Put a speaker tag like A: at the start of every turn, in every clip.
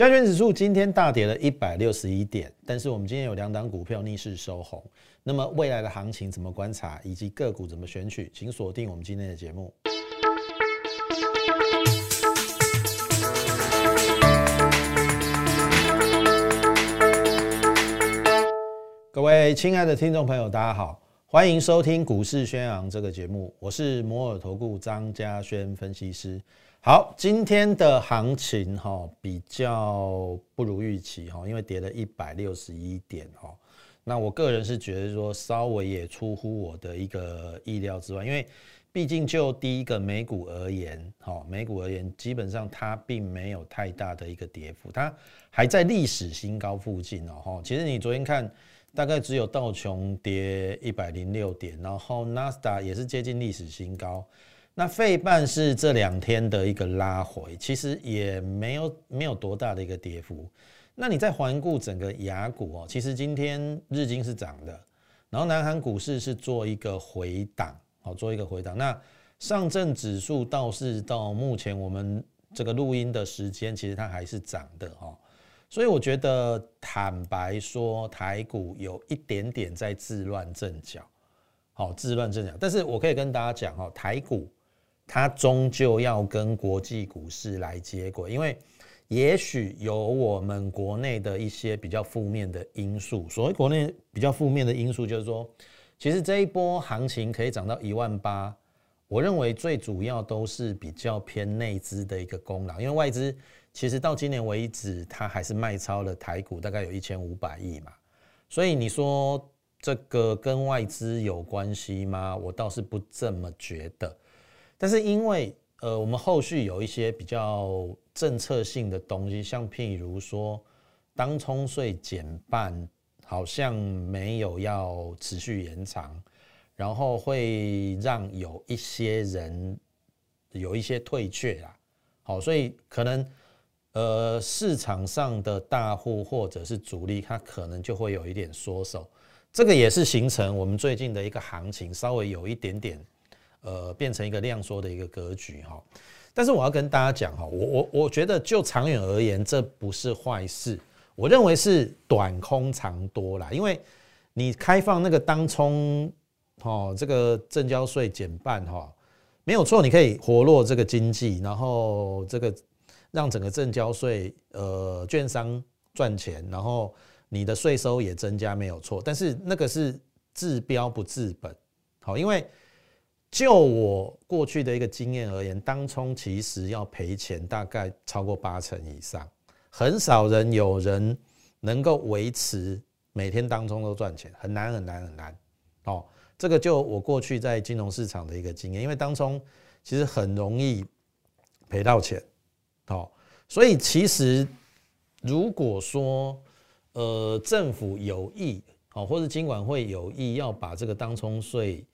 A: 加权指数今天大跌了一百六十一点，但是我们今天有两档股票逆势收红。那么未来的行情怎么观察，以及个股怎么选取，请锁定我们今天的节目。各位亲爱的听众朋友，大家好，欢迎收听股市宣扬这个节目，我是摩尔投顾张家轩分析师。好，今天的行情哈比较不如预期哈，因为跌了一百六十一点哈。那我个人是觉得说稍微也出乎我的一个意料之外，因为毕竟就第一个美股而言，哈，美股而言基本上它并没有太大的一个跌幅，它还在历史新高附近哦哈。其实你昨天看，大概只有道琼跌一百零六点，然后纳斯达也是接近历史新高。那费半是这两天的一个拉回，其实也没有没有多大的一个跌幅。那你再环顾整个雅股哦，其实今天日经是涨的，然后南韩股市是做一个回档，好做一个回档。那上证指数倒是到目前我们这个录音的时间，其实它还是涨的哈。所以我觉得坦白说，台股有一点点在自乱阵脚，好自乱阵脚。但是我可以跟大家讲哈，台股。它终究要跟国际股市来接轨，因为也许有我们国内的一些比较负面的因素。所谓国内比较负面的因素，就是说，其实这一波行情可以涨到一万八，我认为最主要都是比较偏内资的一个功劳，因为外资其实到今年为止，它还是卖超了台股大概有一千五百亿嘛，所以你说这个跟外资有关系吗？我倒是不这么觉得。但是因为呃，我们后续有一些比较政策性的东西，像譬如说，当冲税减半，好像没有要持续延长，然后会让有一些人有一些退却啦。好，所以可能呃，市场上的大户或者是主力，他可能就会有一点缩手，这个也是形成我们最近的一个行情稍微有一点点。呃，变成一个量缩的一个格局哈，但是我要跟大家讲哈，我我我觉得就长远而言，这不是坏事，我认为是短空长多啦，因为你开放那个当冲，哦，这个证交税减半哈，没有错，你可以活络这个经济，然后这个让整个证交税呃券商赚钱，然后你的税收也增加，没有错，但是那个是治标不治本，好，因为。就我过去的一个经验而言，当冲其实要赔钱，大概超过八成以上，很少人有人能够维持每天当冲都赚钱，很难很难很难。哦，这个就我过去在金融市场的一个经验，因为当冲其实很容易赔到钱。哦，所以其实如果说呃政府有意哦，或者金管会有意要把这个当冲税。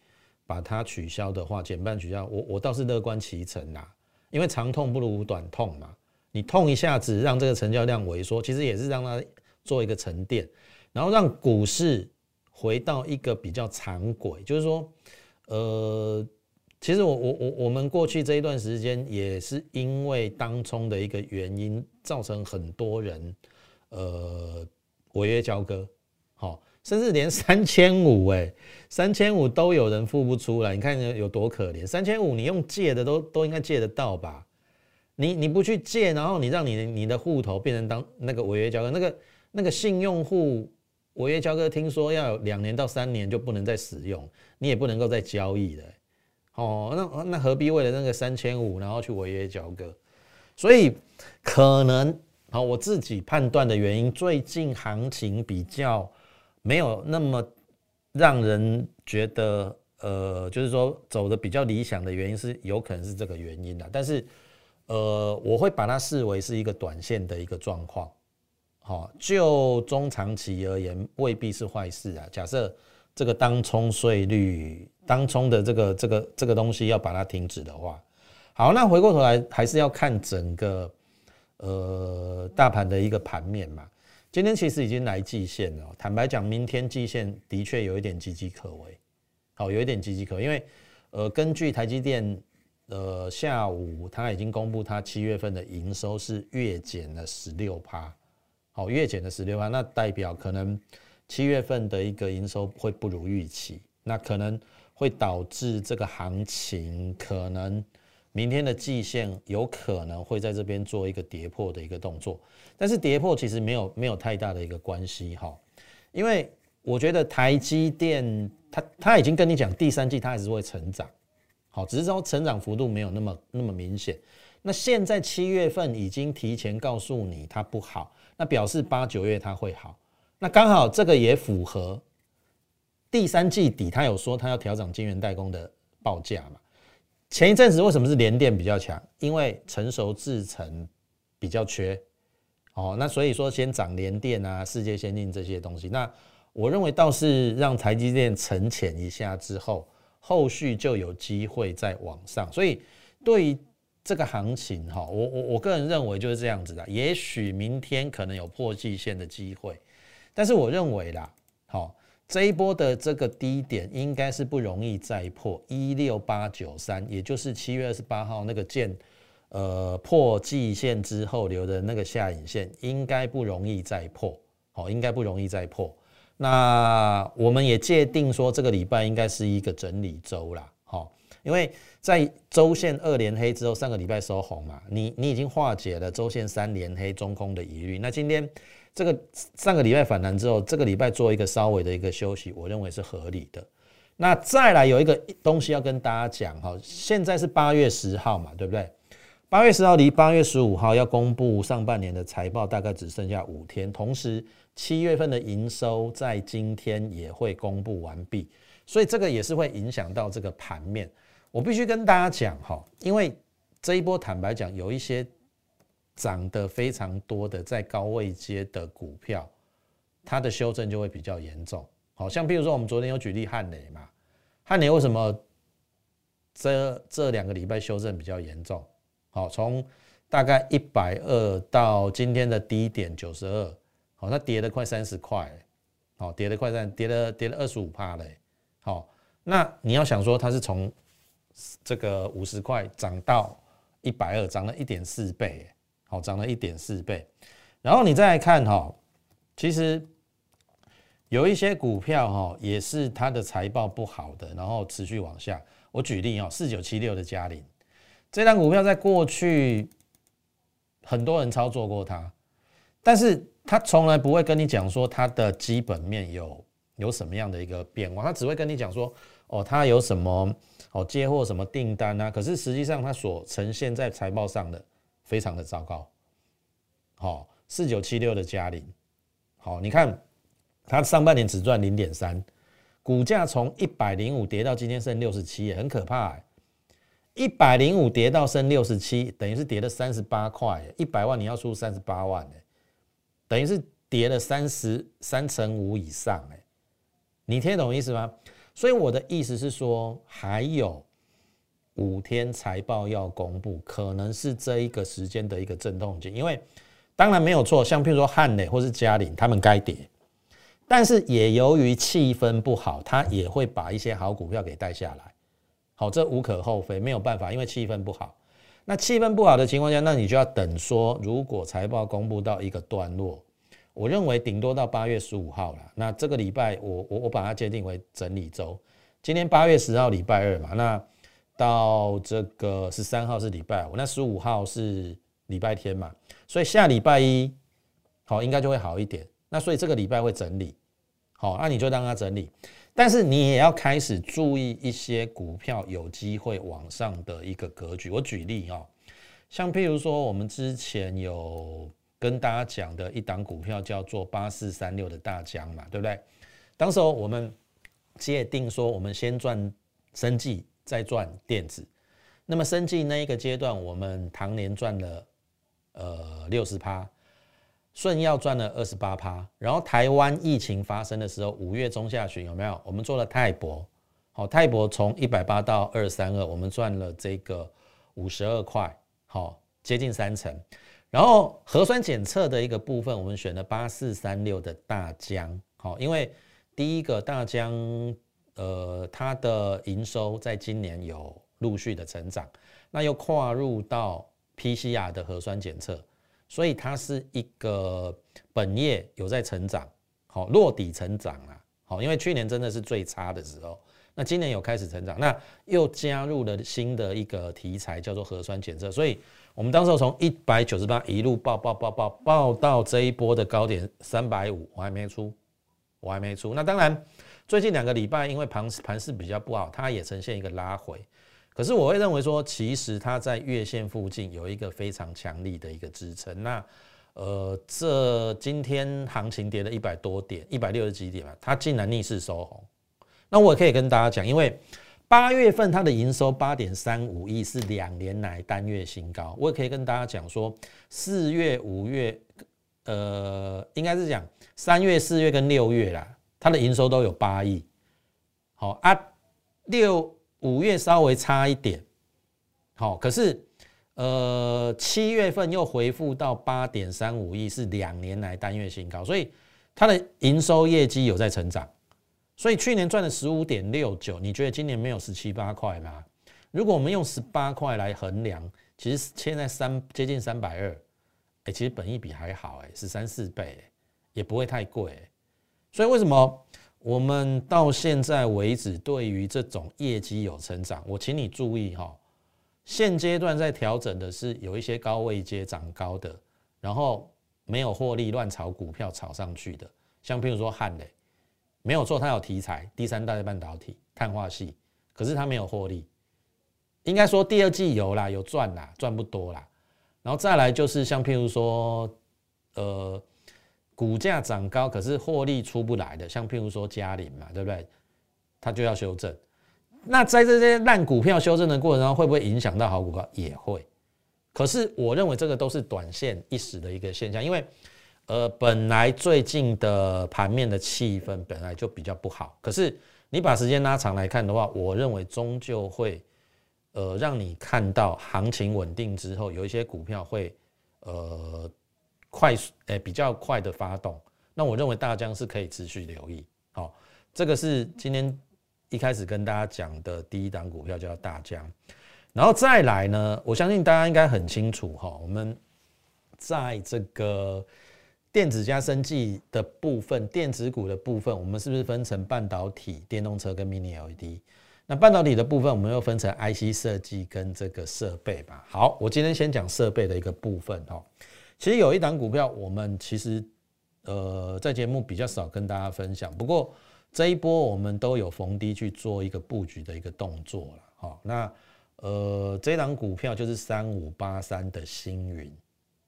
A: 把它取消的话，减半取消，我我倒是乐观其成啦，因为长痛不如短痛嘛。你痛一下子，让这个成交量萎缩，其实也是让它做一个沉淀，然后让股市回到一个比较长轨。就是说，呃，其实我我我我们过去这一段时间也是因为当冲的一个原因，造成很多人呃违约交割，好。甚至连三千五哎，三千五都有人付不出来，你看有多可怜？三千五你用借的都都应该借得到吧？你你不去借，然后你让你你的户头变成当那个违约交割，那个那个信用户违约交割，听说要有两年到三年就不能再使用，你也不能够再交易了。哦，那那何必为了那个三千五然后去违约交割？所以可能好，我自己判断的原因，最近行情比较。没有那么让人觉得，呃，就是说走的比较理想的原因是有可能是这个原因的，但是，呃，我会把它视为是一个短线的一个状况，好，就中长期而言未必是坏事啊。假设这个当冲税率、当冲的这个这个这个东西要把它停止的话，好，那回过头来还是要看整个呃大盘的一个盘面嘛。今天其实已经来季线了，坦白讲，明天季线的确有一点岌岌可危，好，有一点岌岌可危，因为呃，根据台积电呃下午它已经公布它七月份的营收是月减了十六趴，好，月减了十六趴，那代表可能七月份的一个营收会不如预期，那可能会导致这个行情可能。明天的季线有可能会在这边做一个跌破的一个动作，但是跌破其实没有没有太大的一个关系哈，因为我觉得台积电它它已经跟你讲第三季它还是会成长，好，只是说成长幅度没有那么那么明显。那现在七月份已经提前告诉你它不好，那表示八九月它会好，那刚好这个也符合第三季底它有说它要调整晶圆代工的报价嘛。前一阵子为什么是联电比较强？因为成熟制程比较缺，哦，那所以说先涨联电啊、世界先进这些东西。那我认为倒是让台积电沉潜一下之后，后续就有机会再往上。所以对于这个行情哈，我我我个人认为就是这样子的。也许明天可能有破季线的机会，但是我认为啦，好。这一波的这个低点应该是不容易再破一六八九三，也就是七月二十八号那个见呃破季线之后留的那个下影线，应该不容易再破，好，应该不容易再破。那我们也界定说，这个礼拜应该是一个整理周啦，好，因为在周线二连黑之后，上个礼拜收红嘛，你你已经化解了周线三连黑中空的疑虑，那今天。这个上个礼拜反弹之后，这个礼拜做一个稍微的一个休息，我认为是合理的。那再来有一个东西要跟大家讲哈，现在是八月十号嘛，对不对？八月十号离八月十五号要公布上半年的财报，大概只剩下五天。同时，七月份的营收在今天也会公布完毕，所以这个也是会影响到这个盘面。我必须跟大家讲哈，因为这一波坦白讲有一些。涨得非常多的在高位阶的股票，它的修正就会比较严重。好像比如说我们昨天有举例汉雷嘛，汉雷为什么这这两个礼拜修正比较严重？好，从大概一百二到今天的低点九十二，好，它跌了快三十块，好，跌了快三，跌了跌了二十五帕嘞。好，那你要想说它是从这个五十块涨到一百二，涨了一点四倍。好，涨了一点四倍，然后你再来看哈，其实有一些股票哈，也是它的财报不好的，然后持续往下。我举例哦，四九七六的嘉麟，这张股票在过去很多人操作过它，但是它从来不会跟你讲说它的基本面有有什么样的一个变化，它只会跟你讲说哦，它有什么哦接货什么订单啊，可是实际上它所呈现在财报上的。非常的糟糕，好，四九七六的嘉麟，好，你看它上半年只赚零点三，股价从一百零五跌到今天剩六十七，很可怕，一百零五跌到剩六十七，等于是跌了三十八块，一百万你要出三十八万，哎，等于是跌了三十三成五以上，哎，你听得懂意思吗？所以我的意思是说，还有。五天财报要公布，可能是这一个时间的一个阵痛期，因为当然没有错，像譬如说汉磊或是嘉麟，他们该跌，但是也由于气氛不好，他也会把一些好股票给带下来。好，这无可厚非，没有办法，因为气氛不好。那气氛不好的情况下，那你就要等说，如果财报公布到一个段落，我认为顶多到八月十五号了。那这个礼拜，我我我把它界定为整理周。今天八月十号礼拜二嘛，那。到这个十三号是礼拜五，那十五号是礼拜天嘛，所以下礼拜一好应该就会好一点。那所以这个礼拜会整理，好，那你就让它整理。但是你也要开始注意一些股票有机会往上的一个格局。我举例哦，像譬如说我们之前有跟大家讲的一档股票叫做八四三六的大疆嘛，对不对？当时我们界定说，我们先赚生计。再赚电子，那么生计那一个阶段，我们唐年赚了呃六十趴，顺药赚了二十八趴，然后台湾疫情发生的时候，五月中下旬有没有？我们做了泰博，好，泰博从一百八到二三二，我们赚了这个五十二块，好，接近三成。然后核酸检测的一个部分，我们选了八四三六的大疆，好，因为第一个大疆。呃，它的营收在今年有陆续的成长，那又跨入到 PCR 的核酸检测，所以它是一个本业有在成长，好落底成长啊，好，因为去年真的是最差的时候，那今年有开始成长，那又加入了新的一个题材叫做核酸检测，所以我们当时从一百九十八一路爆爆爆爆爆到这一波的高点三百五，我还没出，我还没出，那当然。最近两个礼拜，因为盘盘势比较不好，它也呈现一个拉回。可是我会认为说，其实它在月线附近有一个非常强力的一个支撑。那呃，这今天行情跌了一百多点，一百六十几点嘛，它竟然逆势收红。那我可以跟大家讲，因为八月份它的营收八点三五亿是两年来单月新高。我也可以跟大家讲说，四月、五月，呃，应该是讲三月、四月跟六月啦。它的营收都有八亿，好啊，六五月稍微差一点，好，可是呃七月份又回复到八点三五亿，是两年来单月新高，所以它的营收业绩有在成长，所以去年赚了十五点六九，你觉得今年没有十七八块吗？如果我们用十八块来衡量，其实现在三接近三百二，哎，其实本益比还好，哎，是三四倍，也不会太贵。所以为什么我们到现在为止对于这种业绩有成长？我请你注意哈，现阶段在调整的是有一些高位接涨高的，然后没有获利乱炒股票炒上去的，像譬如说汉磊，没有错，它有题材，第三代半导体碳化系，可是它没有获利，应该说第二季有啦，有赚啦，赚不多啦。然后再来就是像譬如说，呃。股价涨高，可是获利出不来的，像譬如说嘉麟嘛，对不对？它就要修正。那在这些烂股票修正的过程中，会不会影响到好股票？也会。可是我认为这个都是短线一时的一个现象，因为呃，本来最近的盘面的气氛本来就比较不好。可是你把时间拉长来看的话，我认为终究会呃让你看到行情稳定之后，有一些股票会呃。快速诶，比较快的发动，那我认为大疆是可以持续留意。好，这个是今天一开始跟大家讲的第一档股票叫大疆，然后再来呢，我相信大家应该很清楚哈，我们在这个电子加生技的部分，电子股的部分，我们是不是分成半导体、电动车跟 Mini LED？那半导体的部分，我们又分成 IC 设计跟这个设备吧。好，我今天先讲设备的一个部分哈。其实有一档股票，我们其实呃在节目比较少跟大家分享。不过这一波我们都有逢低去做一个布局的一个动作了。好，那呃这档股票就是三五八三的星云。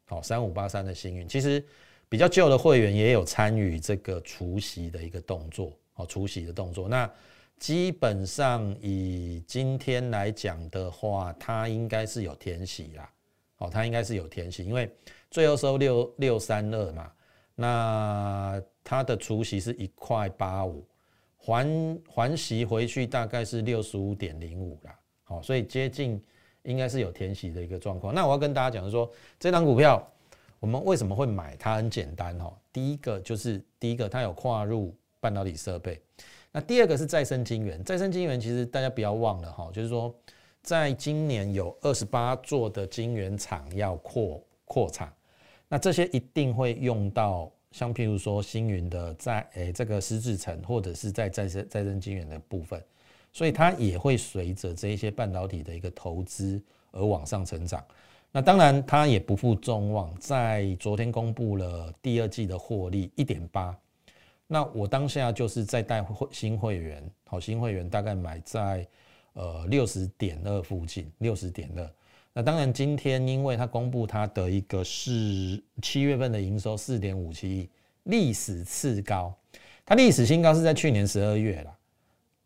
A: 好，三五八三的星云，其实比较旧的会员也有参与这个除息的一个动作。好，除息的动作。那基本上以今天来讲的话，它应该是有填息啦。好，它应该是有填息，因为。最后收六六三二嘛，那它的除息是一块八五，还还息回去大概是六十五点零五啦，好，所以接近应该是有填息的一个状况。那我要跟大家讲说，这张股票我们为什么会买？它很简单哈，第一个就是第一个它有跨入半导体设备，那第二个是再生晶圆，再生晶圆其实大家不要忘了哈，就是说在今年有二十八座的晶圆厂要扩扩产。那这些一定会用到，像譬如说星云的在诶这个湿制层，或者是在再生再生晶圆的部分，所以它也会随着这一些半导体的一个投资而往上成长。那当然它也不负众望，在昨天公布了第二季的获利一点八。那我当下就是在带会新会员，好新会员大概买在呃六十点二附近，六十点二。那当然，今天因为它公布它的一个是七月份的营收四点五七亿，历史次高，它历史新高是在去年十二月了。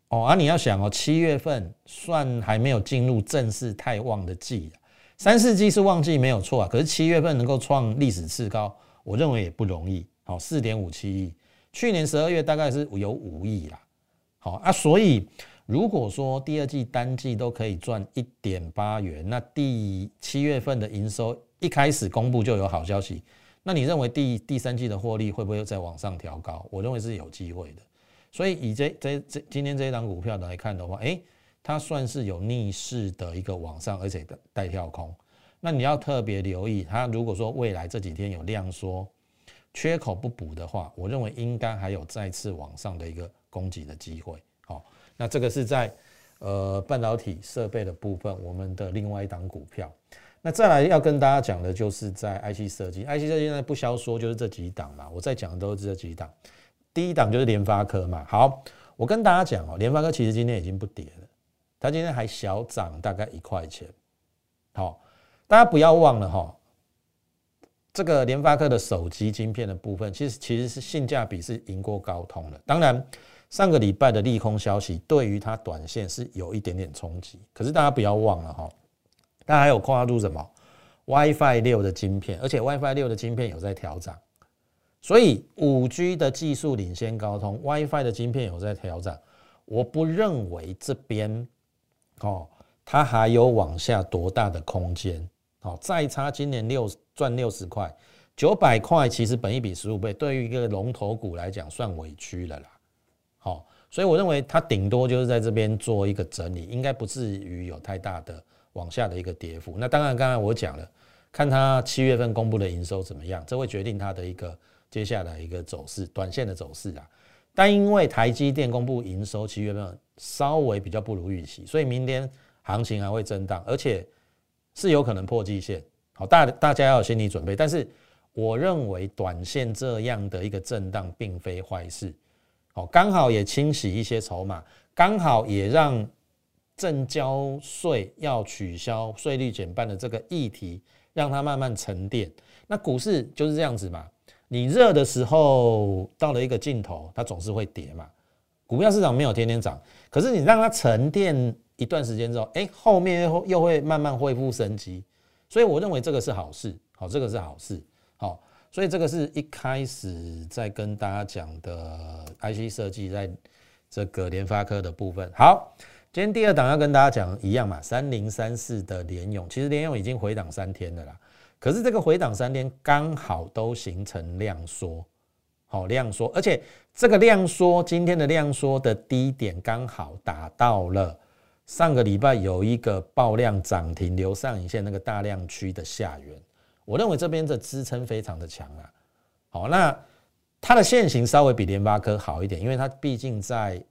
A: 哦，而你要想哦，七月份算还没有进入正式太旺的季三四季是旺季没有错啊，可是七月份能够创历史次高，我认为也不容易。好，四点五七亿，去年十二月大概是有五亿啦。好啊，所以。如果说第二季单季都可以赚一点八元，那第七月份的营收一开始公布就有好消息，那你认为第第三季的获利会不会再往上调高？我认为是有机会的。所以以这这这今天这一档股票来看的话，诶，它算是有逆势的一个往上，而且带跳空。那你要特别留意，它如果说未来这几天有量缩，缺口不补的话，我认为应该还有再次往上的一个攻击的机会。好，那这个是在呃半导体设备的部分，我们的另外一档股票。那再来要跟大家讲的就是在 IC 设计，IC 设计现在不消说就是这几档嘛，我在讲的都是这几档。第一档就是联发科嘛。好，我跟大家讲哦，联发科其实今天已经不跌了，它今天还小涨大概一块钱。好。大家不要忘了哈，这个联发科的手机晶片的部分，其实其实是性价比是赢过高通的。当然，上个礼拜的利空消息对于它短线是有一点点冲击。可是大家不要忘了哈，它还有跨入什么 WiFi 六的晶片，而且 WiFi 六的晶片有在调整，所以五 G 的技术领先高通，WiFi 的晶片有在调整。我不认为这边哦，它还有往下多大的空间。哦，再差今年六赚六十块，九百块其实本一比十五倍，对于一个龙头股来讲算委屈了啦。好，所以我认为它顶多就是在这边做一个整理，应该不至于有太大的往下的一个跌幅。那当然，刚才我讲了，看它七月份公布的营收怎么样，这会决定它的一个接下来一个走势，短线的走势啊。但因为台积电公布营收七月份稍微比较不如预期，所以明天行情还会震荡，而且。是有可能破季线，好，大大家要有心理准备。但是我认为短线这样的一个震荡并非坏事，好，刚好也清洗一些筹码，刚好也让正交税要取消税率减半的这个议题，让它慢慢沉淀。那股市就是这样子嘛，你热的时候到了一个尽头，它总是会跌嘛。股票市场没有天天涨，可是你让它沉淀。一段时间之后，哎，后面又又会慢慢恢复生机，所以我认为这个是好事，好，这个是好事，好，所以这个是一开始在跟大家讲的 IC 设计，在这个联发科的部分。好，今天第二档要跟大家讲一样嘛，三零三四的联勇，其实联勇已经回档三天了啦，可是这个回档三天刚好都形成量缩，好量缩，而且这个量缩，今天的量缩的低点刚好达到了。上个礼拜有一个爆量涨停，留上影线那个大量区的下缘，我认为这边的支撑非常的强啊。好，那它的线型稍微比联发科好一点，因为它毕竟在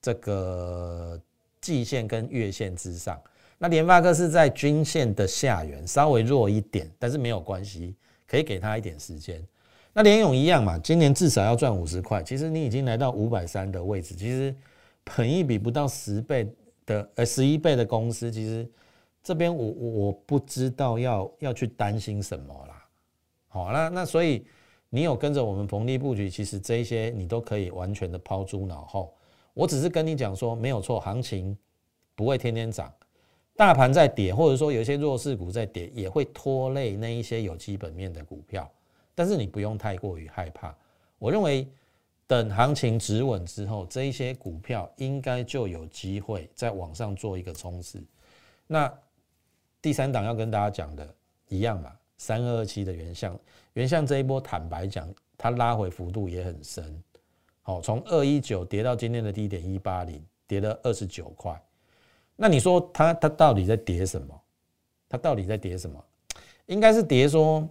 A: 这个季线跟月线之上。那联发科是在均线的下缘，稍微弱一点，但是没有关系，可以给他一点时间。那联勇一样嘛，今年至少要赚五十块。其实你已经来到五百三的位置，其实本一比不到十倍。的呃十一倍的公司，其实这边我我不知道要要去担心什么啦。好，那那所以你有跟着我们逢低布局，其实这一些你都可以完全的抛诸脑后。我只是跟你讲说，没有错，行情不会天天涨，大盘在跌，或者说有一些弱势股在跌，也会拖累那一些有基本面的股票。但是你不用太过于害怕，我认为。等行情止稳之后，这一些股票应该就有机会在往上做一个冲刺。那第三档要跟大家讲的一样嘛，三二二七的原相，原相这一波坦白讲，它拉回幅度也很深。好，从二一九跌到今天的低点一八零，跌了二十九块。那你说它它到底在跌什么？它到底在跌什么？应该是跌说。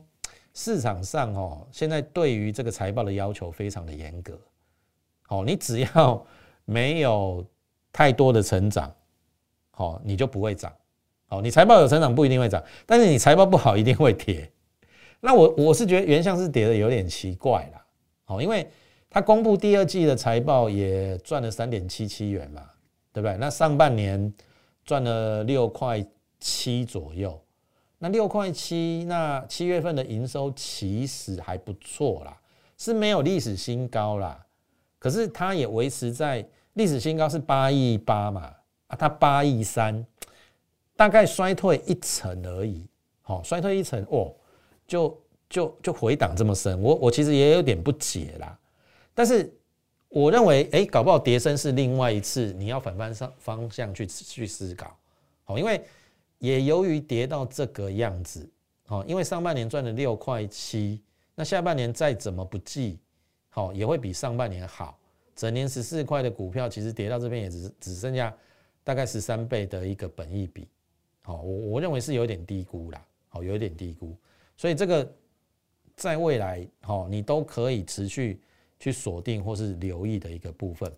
A: 市场上哦，现在对于这个财报的要求非常的严格。好，你只要没有太多的成长，好，你就不会涨。好，你财报有成长不一定会涨，但是你财报不好一定会跌。那我我是觉得原相是跌的有点奇怪啦。好，因为它公布第二季的财报也赚了三点七七元嘛，对不对？那上半年赚了六块七左右。那六块七，那七月份的营收其实还不错啦，是没有历史新高啦，可是它也维持在历史新高是八亿八嘛，啊，它八亿三，大概衰退一层而已，好，衰退一层哦，就就就回档这么深，我我其实也有点不解啦，但是我认为，哎，搞不好跌升是另外一次，你要反方向方向去去思考，好，因为。也由于跌到这个样子，好，因为上半年赚了六块七，那下半年再怎么不济，好，也会比上半年好。整年十四块的股票，其实跌到这边也只只剩下大概十三倍的一个本益比，好，我我认为是有点低估啦，好，有点低估，所以这个在未来，好，你都可以持续去锁定或是留意的一个部分。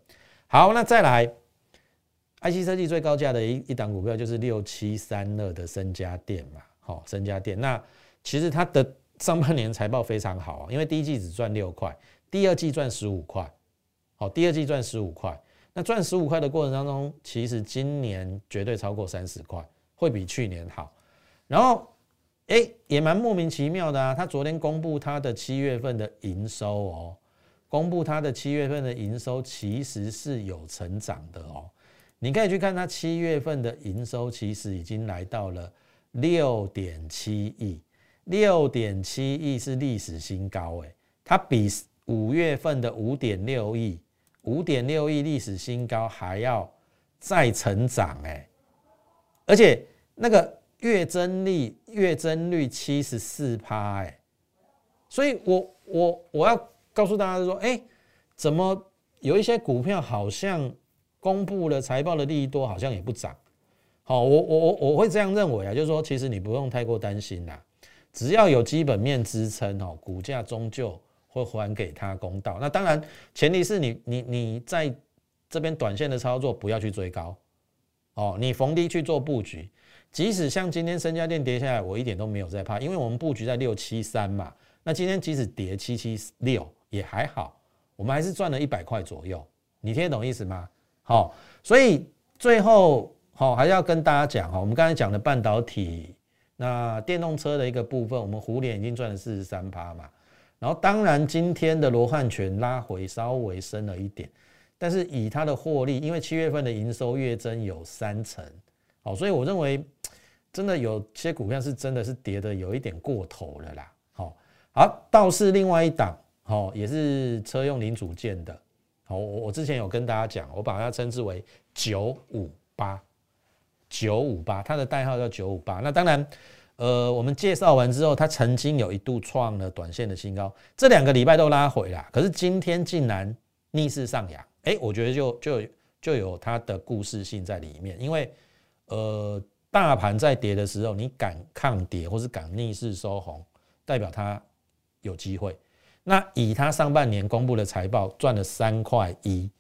A: 好，那再来，IC 设计最高价的一一档股票就是六七三二的深家电嘛，好，深家电，那其实它的上半年财报非常好啊，因为第一季只赚六块，第二季赚十五块，好，第二季赚十五块。那赚十五块的过程当中，其实今年绝对超过三十块，会比去年好。然后，哎，也蛮莫名其妙的啊。他昨天公布他的七月份的营收哦，公布他的七月份的营收其实是有成长的哦。你可以去看他七月份的营收，其实已经来到了六点七亿，六点七亿是历史新高哎，它比五月份的五点六亿。五点六亿历史新高，还要再成长哎，而且那个月增率月增率七十四趴哎，所以我我我要告诉大家说，哎，怎么有一些股票好像公布了财报的利益多，好像也不涨。好，我我我我会这样认为啊，就是说，其实你不用太过担心啦，只要有基本面支撑哦，股价终究。会还给他公道。那当然，前提是你你你在这边短线的操作不要去追高哦，你逢低去做布局。即使像今天深家电跌下来，我一点都没有在怕，因为我们布局在六七三嘛。那今天即使跌七七六也还好，我们还是赚了一百块左右。你听得懂意思吗？好，所以最后好还是要跟大家讲哈，我们刚才讲的半导体，那电动车的一个部分，我们湖联已经赚了四十三趴嘛。然后当然，今天的罗汉拳拉回稍微深了一点，但是以它的获利，因为七月份的营收月增有三成，好，所以我认为真的有些股票是真的是跌的有一点过头了啦。好，好，倒是另外一档，好，也是车用零组件的，好，我我之前有跟大家讲，我把它称之为九五八，九五八，它的代号叫九五八，那当然。呃，我们介绍完之后，它曾经有一度创了短线的新高，这两个礼拜都拉回了，可是今天竟然逆势上扬，哎，我觉得就就就有它的故事性在里面，因为呃，大盘在跌的时候，你敢抗跌或是敢逆势收红，代表它有机会。那以它上半年公布的财报赚了三块一，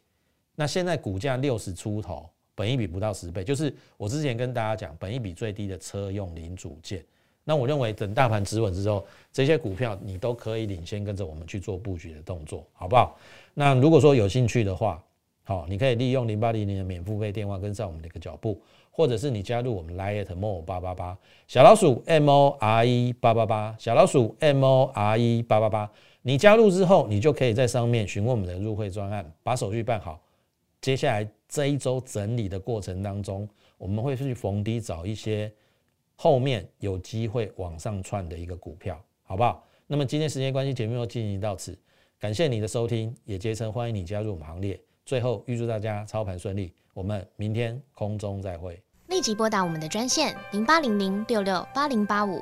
A: 那现在股价六十出头。本一比不到十倍，就是我之前跟大家讲，本一比最低的车用零组件。那我认为等大盘止稳之后，这些股票你都可以领先跟着我们去做布局的动作，好不好？那如果说有兴趣的话，好，你可以利用零八零零的免付费电话跟上我们的一个脚步，或者是你加入我们 Lite More 八八八小老鼠 M O R E 八八八小老鼠 M O R E 八八八，你加入之后，你就可以在上面询问我们的入会专案，把手续办好，接下来。这一周整理的过程当中，我们会去逢低找一些后面有机会往上窜的一个股票，好不好？那么今天时间关系，节目就进行到此，感谢你的收听，也竭诚欢迎你加入我们行列。最后预祝大家操盘顺利，我们明天空中再会。
B: 立即拨打我们的专线零八零零六六八零八五